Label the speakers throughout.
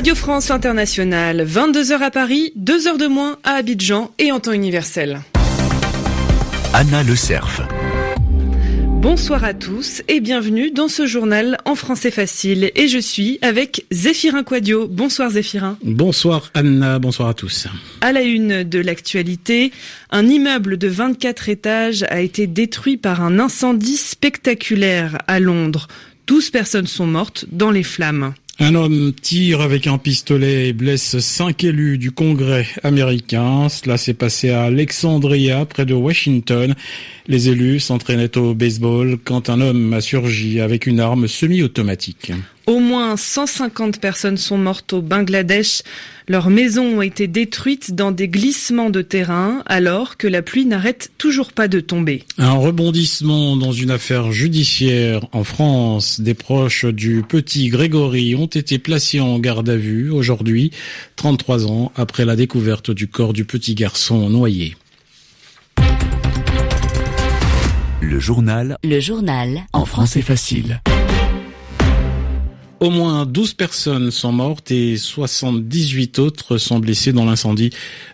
Speaker 1: Radio France Internationale, 22h à Paris, 2 heures de moins à Abidjan et en temps universel.
Speaker 2: Anna Le Cerf.
Speaker 1: Bonsoir à tous et bienvenue dans ce journal en français facile. Et je suis avec Zéphirin Quadio. Bonsoir Zéphirin.
Speaker 3: Bonsoir Anna, bonsoir à tous.
Speaker 1: À la une de l'actualité, un immeuble de 24 étages a été détruit par un incendie spectaculaire à Londres. 12 personnes sont mortes dans les flammes.
Speaker 3: Un homme tire avec un pistolet et blesse cinq élus du Congrès américain. Cela s'est passé à Alexandria, près de Washington. Les élus s'entraînaient au baseball quand un homme a surgi avec une arme semi-automatique.
Speaker 1: Au moins 150 personnes sont mortes au Bangladesh. Leurs maisons ont été détruites dans des glissements de terrain alors que la pluie n'arrête toujours pas de tomber.
Speaker 3: Un rebondissement dans une affaire judiciaire en France. Des proches du petit Grégory ont été placés en garde à vue aujourd'hui, 33 ans après la découverte du corps du petit garçon noyé.
Speaker 2: Le journal.
Speaker 4: Le journal.
Speaker 2: En français facile.
Speaker 3: Au moins 12 personnes sont mortes et 78 autres sont blessées dans l'incendie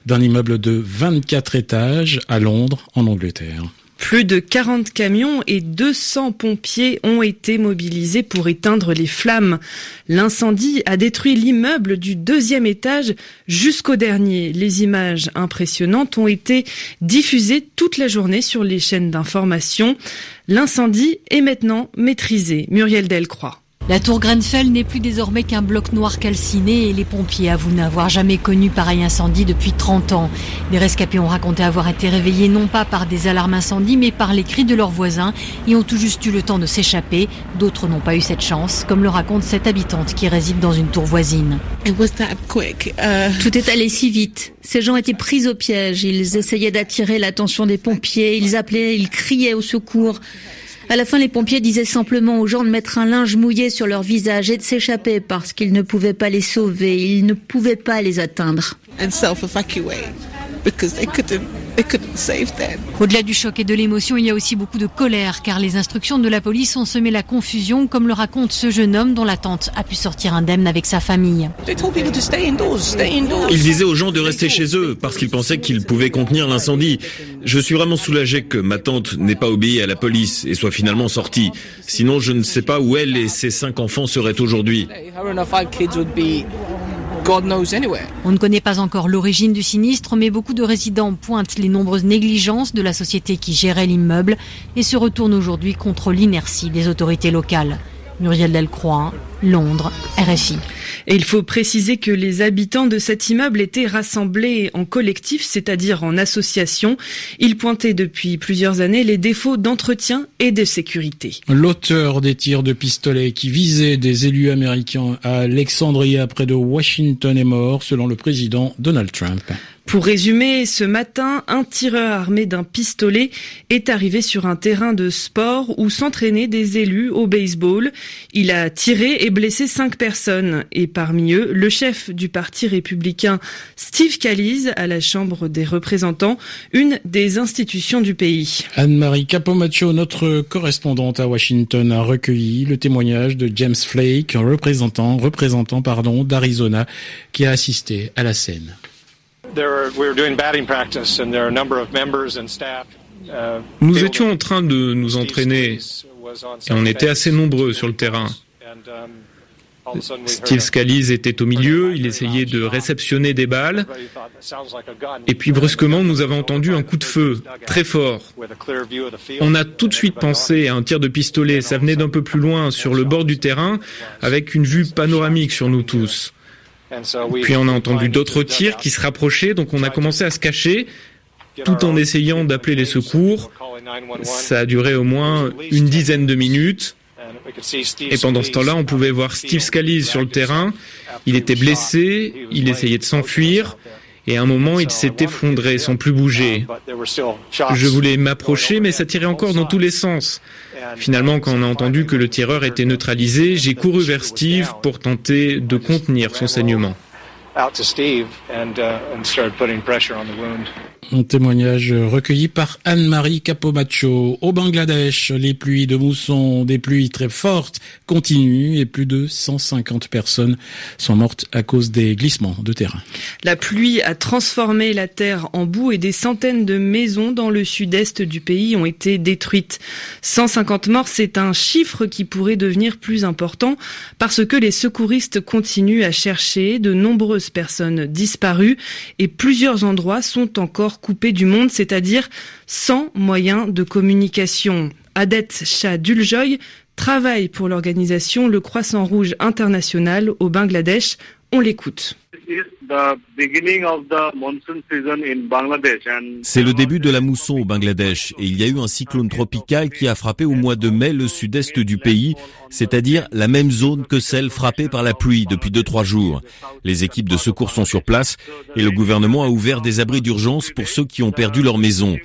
Speaker 3: d'un immeuble de 24 étages à Londres, en Angleterre.
Speaker 1: Plus de 40 camions et 200 pompiers ont été mobilisés pour éteindre les flammes. L'incendie a détruit l'immeuble du deuxième étage jusqu'au dernier. Les images impressionnantes ont été diffusées toute la journée sur les chaînes d'information. L'incendie est maintenant maîtrisé. Muriel Delcroix.
Speaker 5: La tour Grenfell n'est plus désormais qu'un bloc noir calciné et les pompiers avouent n'avoir jamais connu pareil incendie depuis 30 ans. Les rescapés ont raconté avoir été réveillés non pas par des alarmes incendie mais par les cris de leurs voisins et ont tout juste eu le temps de s'échapper. D'autres n'ont pas eu cette chance, comme le raconte cette habitante qui réside dans une tour voisine.
Speaker 6: Uh,
Speaker 7: tout est allé si vite. Ces gens étaient pris au piège. Ils essayaient d'attirer l'attention des pompiers. Ils appelaient, ils criaient au secours. À la fin, les pompiers disaient simplement aux gens de mettre un linge mouillé sur leur visage et de s'échapper parce qu'ils ne pouvaient pas les sauver, ils ne pouvaient pas les atteindre.
Speaker 5: Au-delà du choc et de l'émotion, il y a aussi beaucoup de colère car les instructions de la police ont semé la confusion, comme le raconte ce jeune homme dont la tante a pu sortir indemne avec sa famille.
Speaker 8: Ils disaient aux gens de rester chez eux parce qu'ils pensaient qu'ils pouvaient contenir l'incendie. Je suis vraiment soulagé que ma tante n'ait pas obéi à la police et soit finalement sortie. Sinon, je ne sais pas où elle et ses cinq enfants seraient aujourd'hui.
Speaker 5: On ne connaît pas encore l'origine du sinistre, mais beaucoup de résidents pointent les nombreuses négligences de la société qui gérait l'immeuble et se retournent aujourd'hui contre l'inertie des autorités locales. Muriel Delcroix, Londres, RFI.
Speaker 1: Il faut préciser que les habitants de cet immeuble étaient rassemblés en collectif, c'est-à-dire en association. Ils pointaient depuis plusieurs années les défauts d'entretien et de sécurité.
Speaker 3: L'auteur des tirs de pistolet qui visaient des élus américains à Alexandria près de Washington est mort, selon le président Donald Trump.
Speaker 1: Pour résumer, ce matin, un tireur armé d'un pistolet est arrivé sur un terrain de sport où s'entraînaient des élus au baseball. Il a tiré et blessé cinq personnes et parmi eux, le chef du parti républicain Steve Calise à la Chambre des représentants, une des institutions du pays.
Speaker 3: Anne-Marie Capomacho, notre correspondante à Washington, a recueilli le témoignage de James Flake, représentant, représentant pardon, d'Arizona, qui a assisté à la scène.
Speaker 9: Nous étions en train de nous entraîner et on était assez nombreux sur le terrain. Steve Scalise était au milieu, il essayait de réceptionner des balles. Et puis brusquement, nous avons entendu un coup de feu très fort. On a tout de suite pensé à un tir de pistolet. Ça venait d'un peu plus loin, sur le bord du terrain, avec une vue panoramique sur nous tous. Puis on a entendu d'autres tirs qui se rapprochaient, donc on a commencé à se cacher tout en essayant d'appeler les secours. Ça a duré au moins une dizaine de minutes. Et pendant ce temps-là, on pouvait voir Steve Scalise sur le terrain. Il était blessé, il essayait de s'enfuir. Et à un moment, il s'est effondré sans plus bouger. Je voulais m'approcher, mais ça tirait encore dans tous les sens. Finalement, quand on a entendu que le tireur était neutralisé, j'ai couru vers Steve pour tenter de contenir son saignement.
Speaker 3: Un témoignage recueilli par Anne-Marie Capomacho. Au Bangladesh, les pluies de mousson, des pluies très fortes, continuent et plus de 150 personnes sont mortes à cause des glissements de terrain.
Speaker 1: La pluie a transformé la terre en boue et des centaines de maisons dans le sud-est du pays ont été détruites. 150 morts, c'est un chiffre qui pourrait devenir plus important parce que les secouristes continuent à chercher de nombreuses personnes disparues et plusieurs endroits sont encore coupé du monde, c'est-à-dire sans moyens de communication. Adet Shah Duljoy travaille pour l'organisation Le Croissant Rouge International au Bangladesh. On l'écoute.
Speaker 4: C'est le début de la mousson au Bangladesh et il y a eu un cyclone tropical qui a frappé au mois de mai le sud-est du pays, c'est-à-dire la même zone que celle frappée par la pluie depuis deux trois jours. Les équipes de secours sont sur place et le gouvernement a ouvert des abris d'urgence pour ceux qui ont perdu leur maison.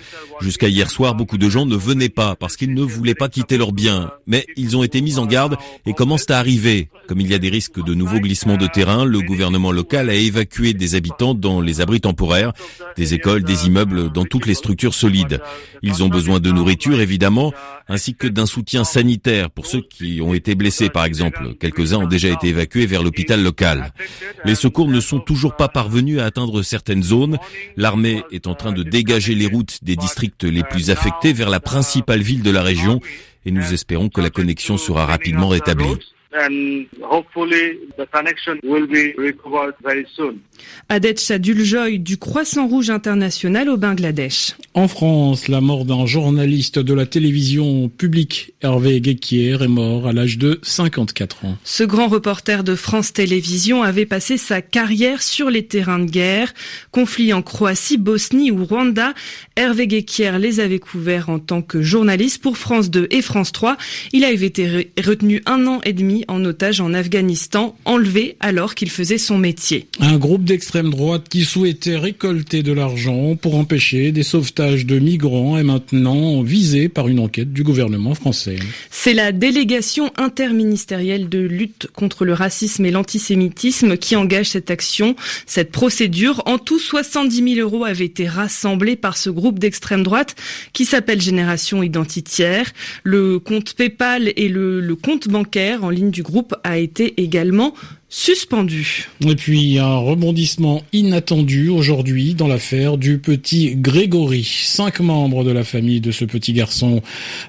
Speaker 4: Jusqu'à hier soir, beaucoup de gens ne venaient pas parce qu'ils ne voulaient pas quitter leurs biens, mais ils ont été mis en garde et commencent à arriver. Comme il y a des risques de nouveaux glissements de terrain, le gouvernement local a évacué des habitants dans les abris temporaires, des écoles, des immeubles, dans toutes les structures solides. Ils ont besoin de nourriture, évidemment, ainsi que d'un soutien sanitaire pour ceux qui ont été blessés, par exemple. Quelques-uns ont déjà été évacués vers l'hôpital local. Les secours ne sont toujours pas parvenus à atteindre certaines zones. L'armée est en train de dégager les routes des districts les plus affectés vers la principale ville de la région et nous espérons que la connexion sera rapidement rétablie and hopefully
Speaker 1: the connection will be recovered very soon. Adet Shaduljoy du Croissant Rouge International au Bangladesh.
Speaker 3: En France, la mort d'un journaliste de la télévision publique, Hervé Guéquier, est mort à l'âge de 54 ans.
Speaker 1: Ce grand reporter de France Télévisions avait passé sa carrière sur les terrains de guerre, conflits en Croatie, Bosnie ou Rwanda. Hervé Guéquier les avait couverts en tant que journaliste pour France 2 et France 3. Il avait été retenu un an et demi en otage en Afghanistan, enlevé alors qu'il faisait son métier.
Speaker 3: Un groupe d'extrême droite qui souhaitait récolter de l'argent pour empêcher des sauvetages de migrants est maintenant visé par une enquête du gouvernement français.
Speaker 1: C'est la délégation interministérielle de lutte contre le racisme et l'antisémitisme qui engage cette action, cette procédure. En tout, 70 000 euros avaient été rassemblés par ce groupe d'extrême droite qui s'appelle Génération Identitaire. Le compte PayPal et le, le compte bancaire en ligne du groupe a été également suspendu.
Speaker 3: Et puis un rebondissement inattendu aujourd'hui dans l'affaire du petit Grégory. Cinq membres de la famille de ce petit garçon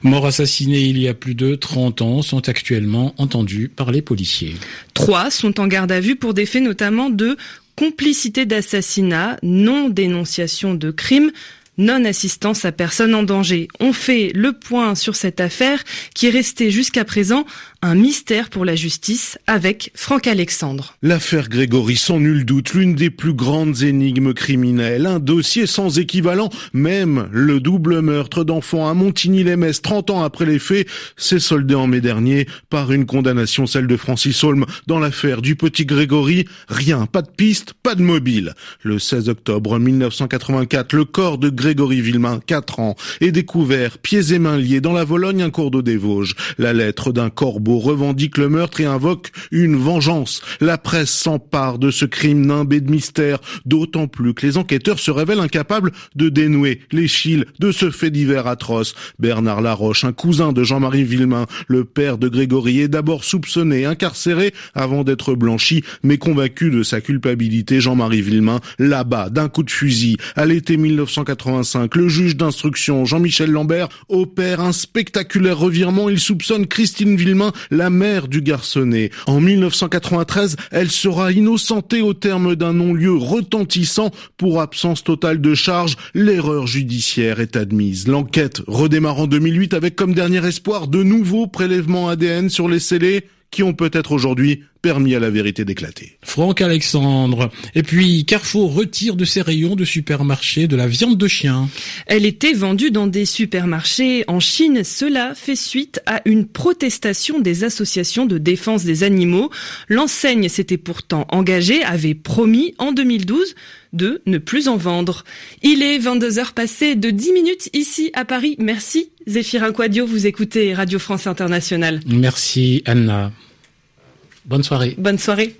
Speaker 3: mort assassiné il y a plus de 30 ans sont actuellement entendus par les policiers.
Speaker 1: Trois sont en garde à vue pour des faits notamment de complicité d'assassinat, non dénonciation de crime, non-assistance à personne en danger. On fait le point sur cette affaire qui est restée jusqu'à présent un mystère pour la justice avec Franck Alexandre.
Speaker 6: L'affaire Grégory, sans nul doute, l'une des plus grandes énigmes criminelles. Un dossier sans équivalent, même le double meurtre d'enfants à Montigny-les-Metz 30 ans après les faits, s'est soldé en mai dernier par une condamnation, celle de Francis Holm. Dans l'affaire du petit Grégory, rien, pas de piste, pas de mobile. Le 16 octobre 1984, le corps de Grégory Villemain, 4 ans, est découvert, pieds et mains liés dans la Vologne, un cours d'eau des Vosges. La lettre d'un corbeau revendique le meurtre et invoque une vengeance. La presse s'empare de ce crime nimbé de mystère, d'autant plus que les enquêteurs se révèlent incapables de dénouer les l'échille de ce fait divers atroce. Bernard Laroche, un cousin de Jean-Marie Villemain, le père de Grégory, est d'abord soupçonné, incarcéré avant d'être blanchi, mais convaincu de sa culpabilité, Jean-Marie Villemain là-bas d'un coup de fusil. À l'été 1985, le juge d'instruction Jean-Michel Lambert opère un spectaculaire revirement. Il soupçonne Christine Villemain la mère du garçonnet. En 1993, elle sera innocentée au terme d'un non-lieu retentissant pour absence totale de charge. L'erreur judiciaire est admise. L'enquête redémarre en 2008 avec comme dernier espoir de nouveaux prélèvements ADN sur les scellés qui ont peut-être aujourd'hui permis à la vérité d'éclater.
Speaker 3: Franck Alexandre. Et puis, Carrefour retire de ses rayons de supermarché de la viande de chien.
Speaker 1: Elle était vendue dans des supermarchés en Chine. Cela fait suite à une protestation des associations de défense des animaux. L'enseigne s'était pourtant engagée, avait promis en 2012 de ne plus en vendre. Il est 22 heures passées de 10 minutes ici à Paris. Merci Zéphirin Quadio, vous écoutez Radio France Internationale.
Speaker 3: Merci Anna. Bonne soirée.
Speaker 1: Bonne soirée.